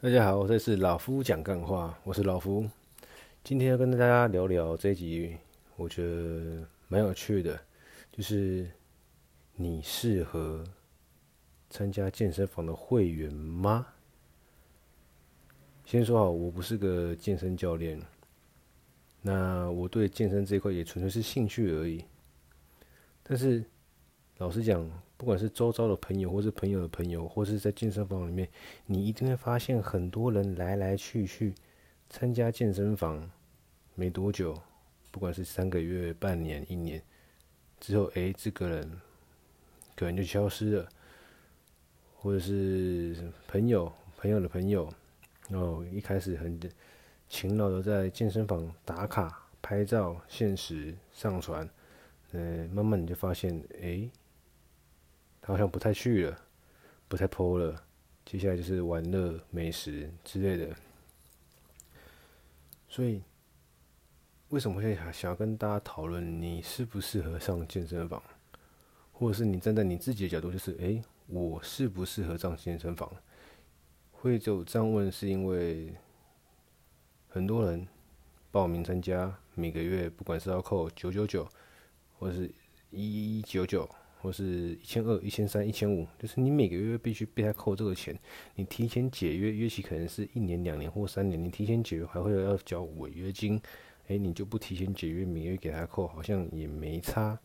大家好，这是老夫讲干话，我是老夫。今天要跟大家聊聊这一集，我觉得蛮有趣的，就是你适合参加健身房的会员吗？先说好，我不是个健身教练，那我对健身这一块也纯粹是兴趣而已。但是老实讲，不管是周遭的朋友，或是朋友的朋友，或是在健身房里面，你一定会发现很多人来来去去参加健身房，没多久，不管是三个月、半年、一年之后，哎，这个人可能就消失了，或者是朋友、朋友的朋友，然后，一开始很勤劳的在健身房打卡、拍照、限时上传，嗯，慢慢你就发现，好像不太去了，不太 po 了。接下来就是玩乐、美食之类的。所以，为什么会想要跟大家讨论你适不适合上健身房，或者是你站在你自己的角度，就是哎、欸，我适不适合上健身房？会就这样问，是因为很多人报名参加，每个月不管是要扣九九九，或者是一一九九。或是一千二、一千三、一千五，就是你每个月必须被他扣这个钱。你提前解约，约期可能是一年、两年或三年。你提前解约还会要交违约金，哎、你就不提前解约，每月给他扣，好像也没差。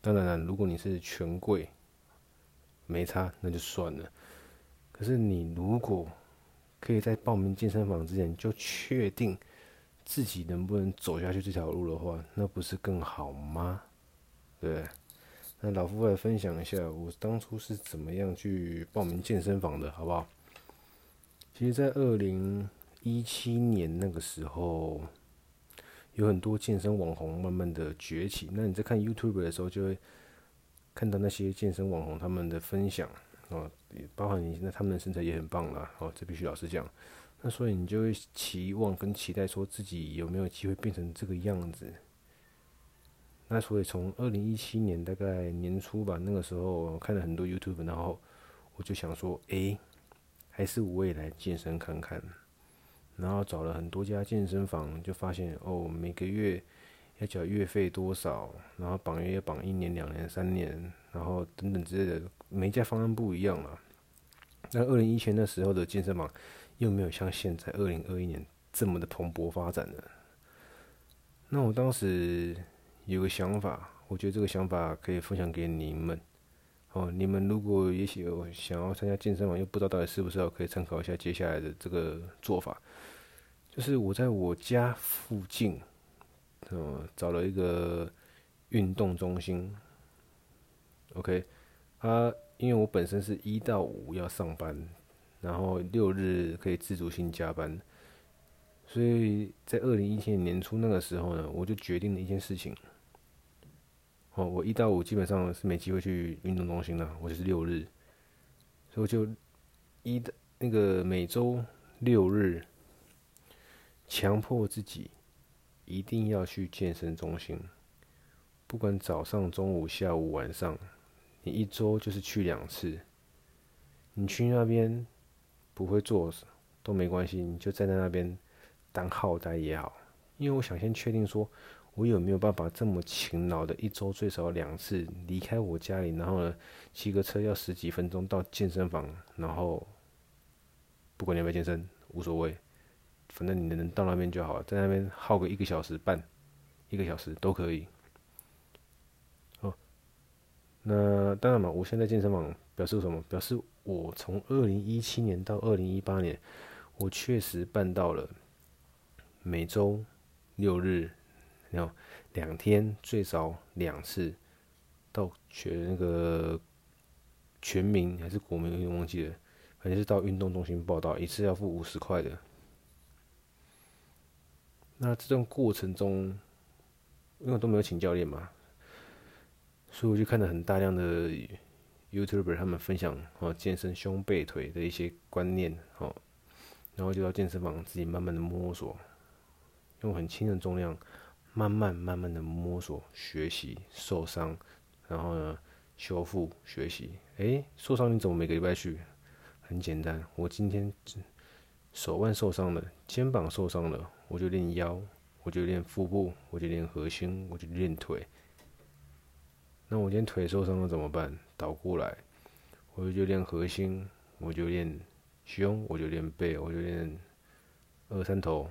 当然了，如果你是权贵，没差那就算了。可是你如果可以在报名健身房之前就确定自己能不能走下去这条路的话，那不是更好吗？对。那老夫来分享一下，我当初是怎么样去报名健身房的，好不好？其实，在二零一七年那个时候，有很多健身网红慢慢的崛起。那你在看 YouTube 的时候，就会看到那些健身网红他们的分享哦，包含你现在他们的身材也很棒啦，哦，这必须老实讲。那所以你就会期望跟期待，说自己有没有机会变成这个样子。那所以从二零一七年大概年初吧，那个时候我看了很多 YouTube，然后我就想说，哎、还是我也来健身看看。然后找了很多家健身房，就发现哦，每个月要缴月费多少，然后绑约要绑一年、两年、三年，然后等等之类的，每家方案不一样了。那二零一七年那时候的健身房又没有像现在二零二一年这么的蓬勃发展的。那我当时。有个想法，我觉得这个想法可以分享给你们。哦，你们如果也许有想要参加健身房，又不知道到底适不适合，可以参考一下接下来的这个做法。就是我在我家附近，呃，找了一个运动中心。OK，啊，因为我本身是一到五要上班，然后六日可以自主性加班，所以在二零一七年年初那个时候呢，我就决定了一件事情。哦，我一到五基本上是没机会去运动中心的，我就是六日，所以我就一的那个每周六日，强迫自己一定要去健身中心，不管早上、中午、下午、晚上，你一周就是去两次。你去那边不会做都没关系，你就站在那边当号呆也好，因为我想先确定说。我有没有办法这么勤劳的，一周最少两次离开我家里，然后呢，骑个车要十几分钟到健身房，然后不管你有没有健身无所谓，反正你能到那边就好，在那边耗个一个小时半，一个小时都可以。哦，那当然嘛，我现在健身房表示什么？表示我从二零一七年到二零一八年，我确实办到了每周六日。然后两天最少两次到全那个全民还是国民，有点忘记了，反正是到运动中心报到，一次要付五十块的。那这段过程中，因为都没有请教练嘛，所以我就看了很大量的 YouTuber 他们分享哦健身胸背腿的一些观念哦，然后就到健身房自己慢慢的摸索，用很轻的重量。慢慢慢慢的摸索学习受伤，然后呢修复学习。诶，受伤你怎么每个礼拜去？很简单，我今天手腕受伤了，肩膀受伤了，我就练腰，我就练腹部，我就练核心，我就练腿。那我今天腿受伤了怎么办？倒过来，我就练核心，我就练胸，我就练背，我就练二三头。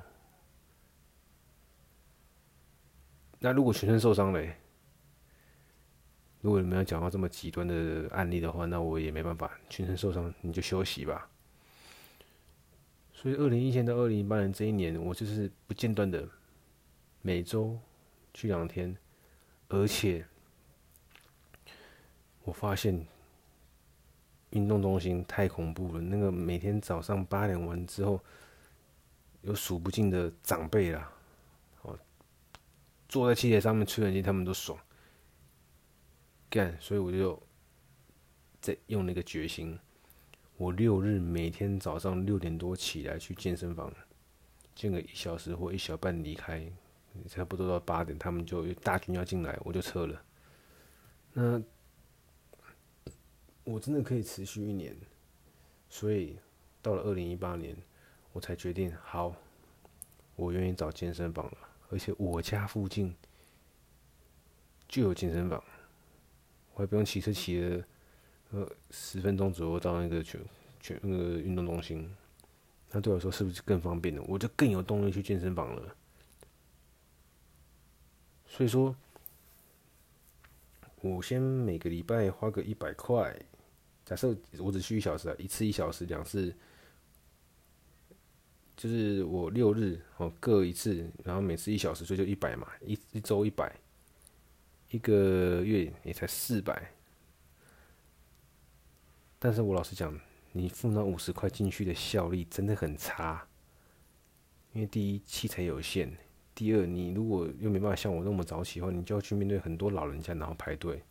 那如果全身受伤嘞，如果你们要讲到这么极端的案例的话，那我也没办法，全身受伤你就休息吧。所以，二零一七年到二零一八年这一年，我就是不间断的每周去两天，而且我发现运动中心太恐怖了。那个每天早上八点完之后，有数不尽的长辈啦，坐在器材上面吹冷气，他们都爽干，所以我就在用那个决心。我六日每天早上六点多起来去健身房，健个一小时或一小半离开，差不多到八点，他们就大军要进来，我就撤了。那我真的可以持续一年，所以到了二零一八年，我才决定好，我愿意找健身房了，而且我家附近就有健身房，我还不用骑车骑了。呃，十分钟左右到那个全全那个运动中心，那对我来说是不是更方便了？我就更有动力去健身房了。所以说，我先每个礼拜花个一百块，假设我只去一小时啊，一次一小时，两次，就是我六日哦各一次，然后每次一小时，所以就一百嘛，一一周一百，一个月也才四百。但是我老实讲，你付那五十块进去的效率真的很差，因为第一器材有限，第二你如果又没办法像我那么早起的话，你就要去面对很多老人家然后排队，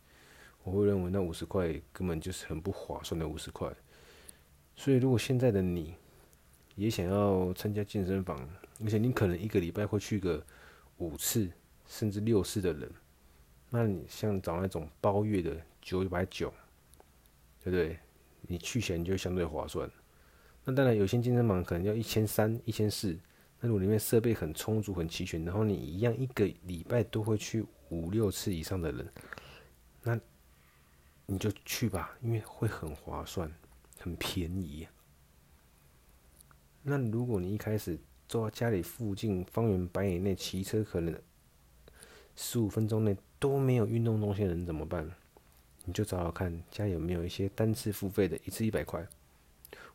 我会认为那五十块根本就是很不划算的五十块。所以如果现在的你也想要参加健身房，而且你可能一个礼拜会去个五次甚至六次的人，那你像找那种包月的九百九，对不对？你去起来你就相对划算，那当然有些健身房可能要一千三、一千四，那如果里面设备很充足、很齐全，然后你一样一个礼拜都会去五六次以上的人，那你就去吧，因为会很划算、很便宜。那如果你一开始坐在家里附近方圆百里内骑车，可能十五分钟内都没有运动中心的人怎么办？你就找找看，家有没有一些单次付费的，一次一百块，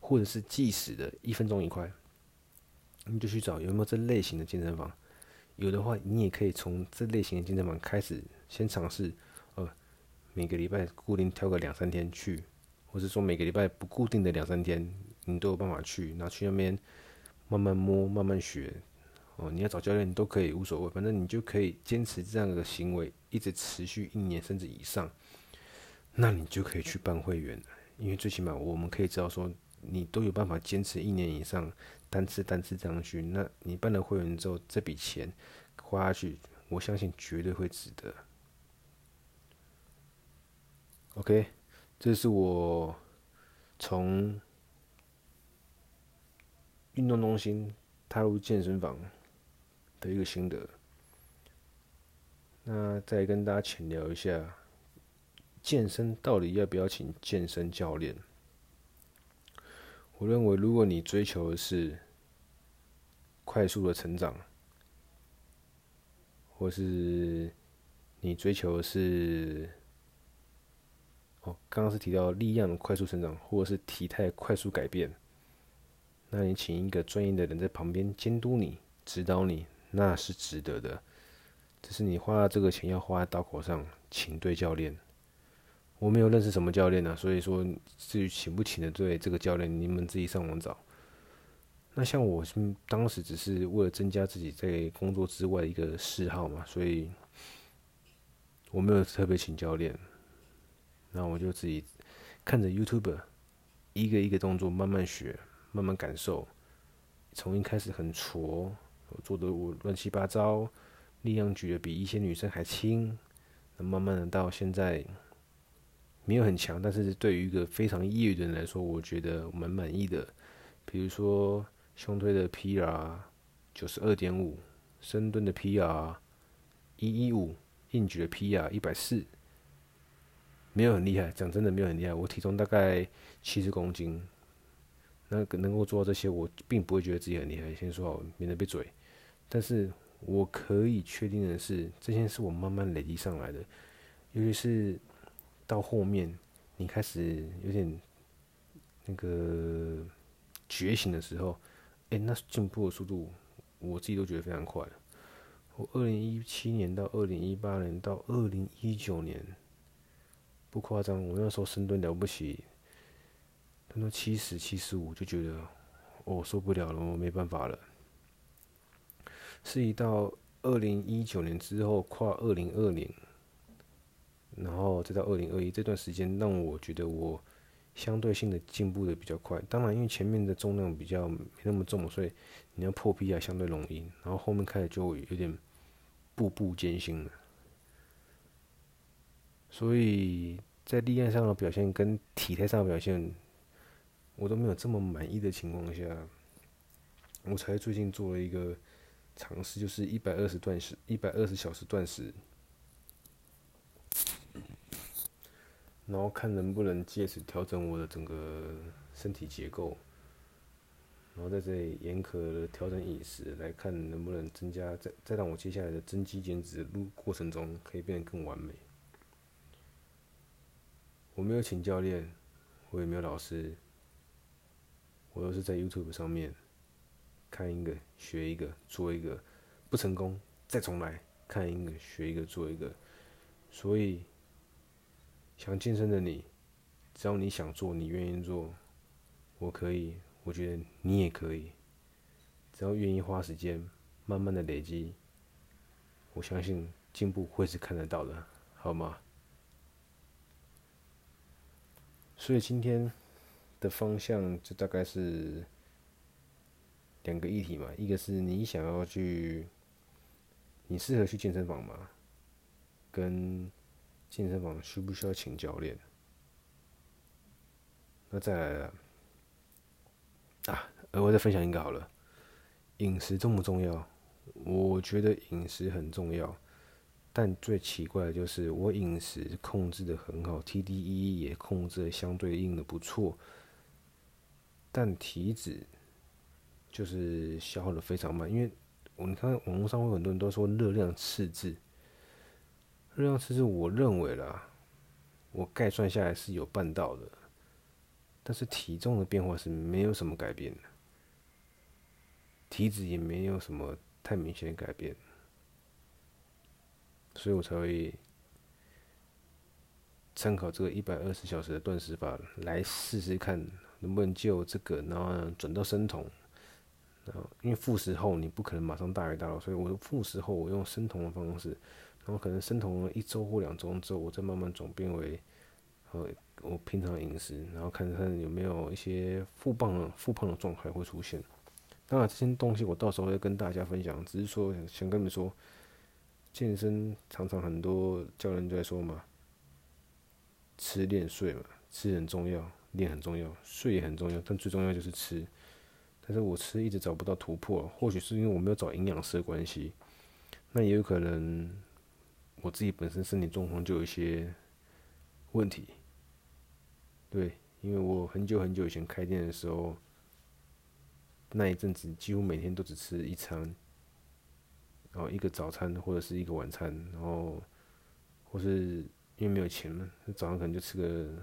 或者是计时的，一分钟一块。你就去找有没有这类型的健身房，有的话，你也可以从这类型的健身房开始先尝试。呃，每个礼拜固定挑个两三天去，或者说每个礼拜不固定的两三天，你都有办法去。然后去那边慢慢摸，慢慢学。哦，你要找教练都可以，无所谓，反正你就可以坚持这样的行为，一直持续一年甚至以上。那你就可以去办会员，因为最起码我们可以知道说，你都有办法坚持一年以上，单次单次这样去。那你办了会员之后，这笔钱花下去，我相信绝对会值得。OK，这是我从运动中心踏入健身房的一个心得。那再跟大家浅聊一下。健身到底要不要请健身教练？我认为，如果你追求的是快速的成长，或是你追求的是，哦，刚刚是提到力量的快速成长，或者是体态快速改变，那你请一个专业的人在旁边监督你、指导你，那是值得的。只是你花这个钱要花在刀口上，请对教练。我没有认识什么教练呢，所以说至于请不请的对这个教练，你们自己上网找。那像我当时只是为了增加自己在工作之外的一个嗜好嘛，所以我没有特别请教练。那我就自己看着 YouTube，一个一个动作慢慢学，慢慢感受。从一开始很挫，做的我乱七八糟，力量举的比一些女生还轻，那慢慢的到现在。没有很强，但是对于一个非常业余的人来说，我觉得蛮满意的。比如说胸推的 PR 九十二点五，深蹲的 PR 一一五，硬举的 PR 一百四，没有很厉害，讲真的没有很厉害。我体重大概七十公斤，那能够做到这些，我并不会觉得自己很厉害。先说好，免得被嘴。但是我可以确定的是，这些是我慢慢累积上来的，尤其是到后面，你开始有点那个觉醒的时候。哎、那进步的速度，我自己都觉得非常快了。我二零一七年到二零一八年到二零一九年，不夸张，我那时候深蹲了不起，蹲到七十七十五就觉得，我、受不了了，我没办法了。是一到二零一九年之后跨二零二零，然后再到二零二一这段时间，让我觉得我。相对性的进步的比较快，当然因为前面的重量比较没那么重，所以你要破 P 啊相对容易，然后后面开始就有点步步艰辛了。所以在力量上的表现跟体态上的表现，我都没有这么满意的情况下，我才最近做了一个尝试，就是一百二十断食，一百二十小时断食。然后看能不能借此调整我的整个身体结构，然后在这里严格的调整饮食，来看能不能增加，再再让我接下来的增肌减脂路过程中可以变得更完美。我没有请教练，我也没有老师，我都是在 YouTube 上面看一个学一个做一个，不成功再重来，看一个学一个做一个，所以。想健身的你，只要你想做，你愿意做，我可以，我觉得你也可以。只要愿意花时间，慢慢的累积，我相信进步会是看得到的，好吗？所以今天的方向就大概是两个议题嘛，一个是你想要去，你适合去健身房吗？跟健身房需不需要请教练？那再来了啊，额外再分享一个好了。饮食重不重要？我觉得饮食很重要，但最奇怪的就是我饮食控制的很好，TDE 也控制的相对应的不错，但体脂就是消耗的非常慢。因为我你看网络上会很多人都说热量赤字。热量赤字，我认为啦，我概算下来是有办到的，但是体重的变化是没有什么改变的，体脂也没有什么太明显的改变，所以我才会参考这个一百二十小时的断食法来试试看，能不能就这个，然后转到生酮，然后因为复食后你不可能马上大鱼大肉，所以我复食后我用生酮的方式。然后可能生酮了一周或两周之后，我再慢慢转变为，呃，我平常饮食，然后看看有没有一些复胖、复胖的状态会出现。当然，这些东西我到时候会跟大家分享。只是说想跟你们说，健身常常很多教练都在说嘛，吃练睡嘛，吃很重要，练很重要，睡也很重要，但最重要就是吃。但是我吃一直找不到突破，或许是因为我没有找营养师的关系，那也有可能。我自己本身身体状况就有一些问题，对，因为我很久很久以前开店的时候，那一阵子几乎每天都只吃一餐，然后一个早餐或者是一个晚餐，然后或是因为没有钱嘛，早上可能就吃个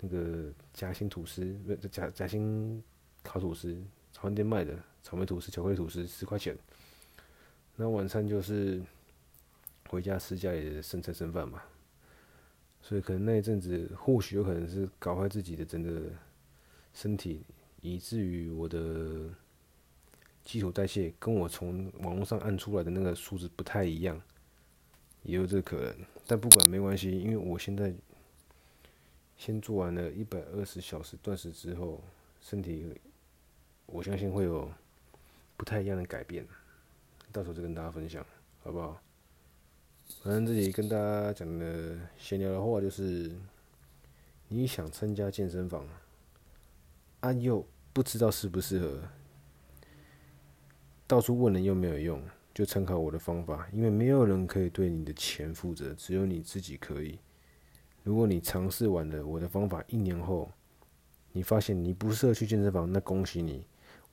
那个夹心吐司，不夹夹心烤吐司，早餐店卖的草莓吐司、巧克力吐司十块钱，那晚餐就是。回家吃家里的剩菜剩饭嘛，所以可能那一阵子或许有可能是搞坏自己的整个身体，以至于我的基础代谢跟我从网络上按出来的那个数字不太一样，也有这个可能。但不管没关系，因为我现在先做完了一百二十小时断食之后，身体我相信会有不太一样的改变，到时候再跟大家分享，好不好？反正这里跟大家讲的闲聊的话就是，你想参加健身房，啊又不知道适不适合，到处问人又没有用，就参考我的方法，因为没有人可以对你的钱负责，只有你自己可以。如果你尝试完了我的方法，一年后你发现你不适合去健身房，那恭喜你，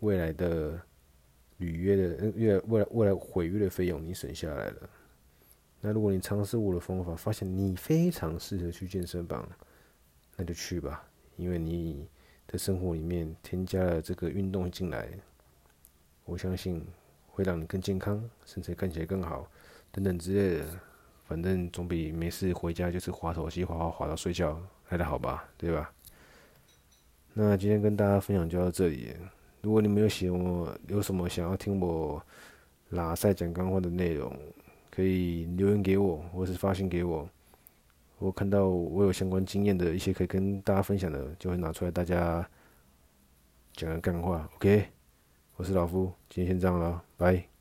未来的履约的月未来未来毁约的费用你省下来了。那如果你尝试我的方法，发现你非常适合去健身房，那就去吧，因为你的生活里面添加了这个运动进来，我相信会让你更健康，身材看起来更好，等等之类的。反正总比没事回家就是滑手机滑滑滑到睡觉来得好吧，对吧？那今天跟大家分享就到这里。如果你们有喜欢，有什么想要听我拉赛讲干货的内容，可以留言给我，或是发信给我。我看到我有相关经验的一些可以跟大家分享的，就会拿出来大家讲个干话。OK，我是老夫，今天先这样了，拜。